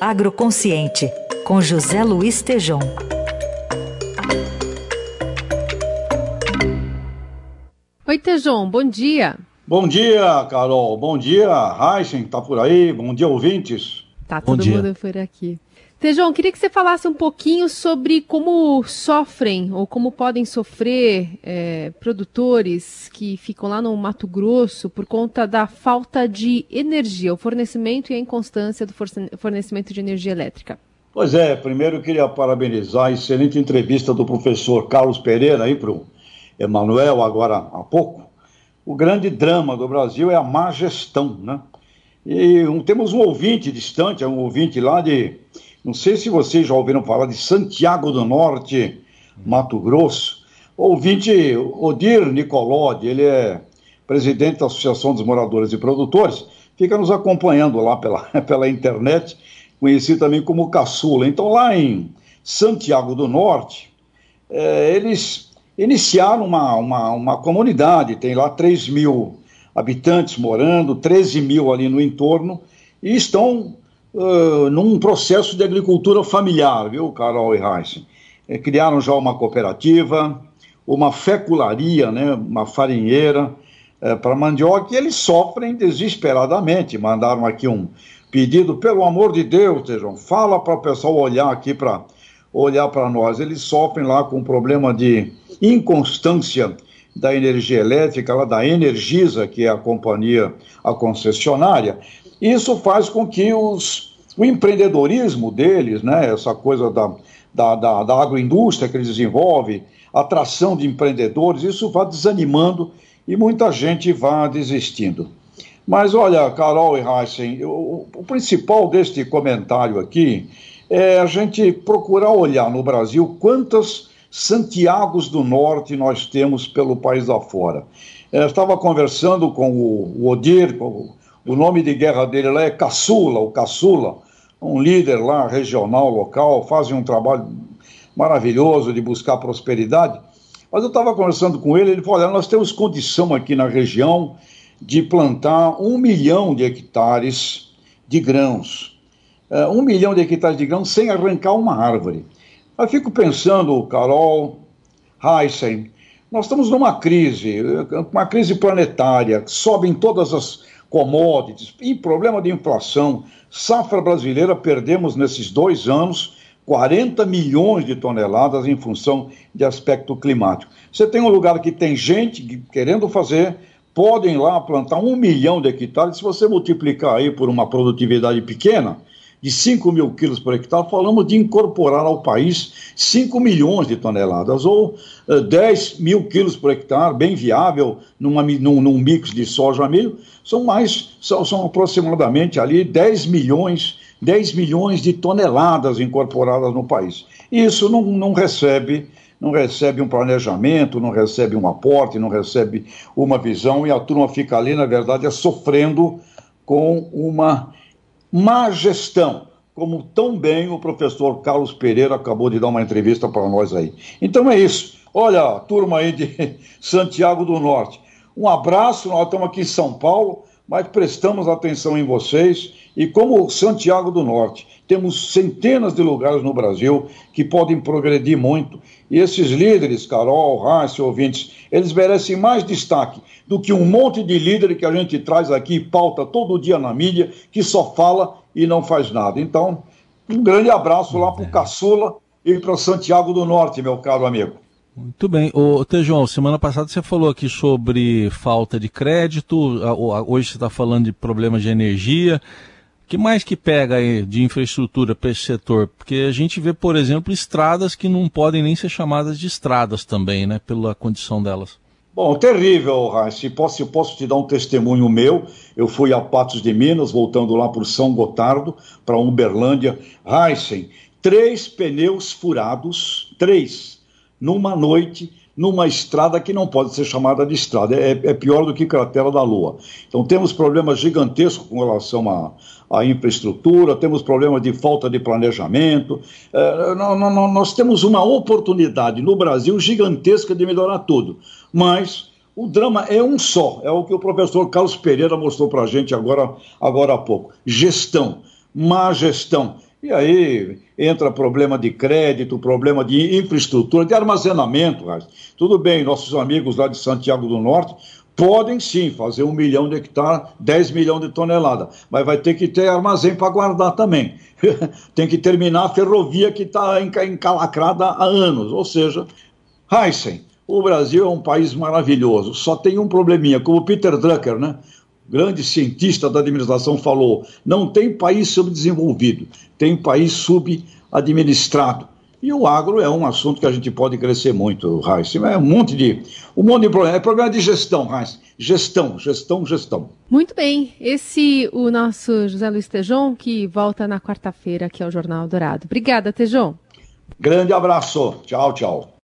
Agroconsciente, com José Luiz Tejom. Oi, Tejom, bom dia. Bom dia, Carol. Bom dia, Heisen, tá por aí. Bom dia, ouvintes. Tá todo mundo por aqui. Tejão, queria que você falasse um pouquinho sobre como sofrem ou como podem sofrer é, produtores que ficam lá no Mato Grosso por conta da falta de energia, o fornecimento e a inconstância do fornecimento de energia elétrica. Pois é, primeiro eu queria parabenizar a excelente entrevista do professor Carlos Pereira aí para o Emanuel agora há pouco. O grande drama do Brasil é a má gestão, né? E um, temos um ouvinte distante, um ouvinte lá de não sei se vocês já ouviram falar de Santiago do Norte, Mato Grosso. Ouvinte Odir Nicolodi, ele é presidente da Associação dos Moradores e Produtores, fica nos acompanhando lá pela, pela internet, conhecido também como Caçula. Então, lá em Santiago do Norte, é, eles iniciaram uma, uma, uma comunidade, tem lá 3 mil habitantes morando, 13 mil ali no entorno, e estão num processo de agricultura familiar, viu, Carol e Heisen? É, criaram já uma cooperativa, uma fecularia, né, uma farinheira é, para mandioca, e eles sofrem desesperadamente. Mandaram aqui um pedido, pelo amor de Deus, Tejão, fala para o pessoal olhar aqui para olhar para nós. Eles sofrem lá com um problema de inconstância da energia elétrica, lá da Energisa, que é a companhia, a concessionária, isso faz com que os, o empreendedorismo deles, né, essa coisa da, da, da, da agroindústria que eles desenvolvem, atração de empreendedores, isso vá desanimando e muita gente vá desistindo. Mas olha, Carol e Heisen, o principal deste comentário aqui é a gente procurar olhar no Brasil quantas Santiagos do Norte nós temos pelo país afora. Eu estava conversando com o, Odir, o nome de guerra dele lá é Caçula, o Caçula, um líder lá regional, local, fazem um trabalho maravilhoso de buscar prosperidade. Mas eu estava conversando com ele, ele falou: olha, nós temos condição aqui na região de plantar um milhão de hectares de grãos. Uh, um milhão de hectares de grãos sem arrancar uma árvore. Eu fico pensando, Carol, Heisen, nós estamos numa crise, uma crise planetária, sobem todas as commodities e problema de inflação. Safra brasileira, perdemos nesses dois anos 40 milhões de toneladas em função de aspecto climático. Você tem um lugar que tem gente querendo fazer, podem lá plantar um milhão de hectares. Se você multiplicar aí por uma produtividade pequena, de 5 mil quilos por hectare, falamos de incorporar ao país 5 milhões de toneladas, ou uh, eh, 10 mil quilos por hectare, bem viável numa, num, num mix de soja milho, são mais, são, são aproximadamente ali 10 milhões, 10 milhões de toneladas incorporadas no país. Isso não, não recebe não recebe um planejamento, não recebe um aporte, não recebe uma visão, e a turma fica ali, na verdade, é sofrendo com uma má gestão, como tão bem o professor Carlos Pereira acabou de dar uma entrevista para nós aí. Então é isso. Olha, turma aí de Santiago do Norte, um abraço, nós estamos aqui em São Paulo, mas prestamos atenção em vocês e como Santiago do Norte, temos centenas de lugares no Brasil que podem progredir muito. E esses líderes, Carol, Rácio, ouvintes, eles merecem mais destaque do que um monte de líder que a gente traz aqui e pauta todo dia na mídia, que só fala e não faz nada. Então, um grande abraço lá para o Caçula e para Santiago do Norte, meu caro amigo. Muito bem. Ô, Tejão, semana passada você falou aqui sobre falta de crédito, hoje você está falando de problemas de energia que mais que pega aí de infraestrutura para esse setor? Porque a gente vê, por exemplo, estradas que não podem nem ser chamadas de estradas também, né, pela condição delas. Bom, terrível, Raíssa. Posso, posso te dar um testemunho meu. Eu fui a Patos de Minas, voltando lá por São Gotardo, para Uberlândia. Heisen, três pneus furados, três, numa noite, numa estrada que não pode ser chamada de estrada, é, é pior do que cratera da Lua. Então temos problemas gigantescos com relação à, infraestrutura, temos problemas de falta de planejamento. É, não, não, nós temos uma oportunidade no Brasil gigantesca de melhorar tudo, mas o drama é um só, é o que o professor Carlos Pereira mostrou para a gente agora, agora há pouco: gestão. má gestão. E aí entra problema de crédito, problema de infraestrutura, de armazenamento. Tudo bem, nossos amigos lá de Santiago do Norte podem sim fazer um milhão de hectares, 10 milhões de toneladas, mas vai ter que ter armazém para guardar também. Tem que terminar a ferrovia que está encalacrada há anos. Ou seja, Heisen, o Brasil é um país maravilhoso, só tem um probleminha, como o Peter Drucker, né? Grande cientista da administração, falou: não tem país subdesenvolvido, tem país subadministrado. E o agro é um assunto que a gente pode crescer muito, Raíssa. É um monte de. Um monte de problema. É problema de gestão, Raíssa. Gestão, gestão, gestão. Muito bem. Esse o nosso José Luiz Tejon, que volta na quarta-feira aqui ao Jornal Dourado. Obrigada, Tejon. Grande abraço. Tchau, tchau.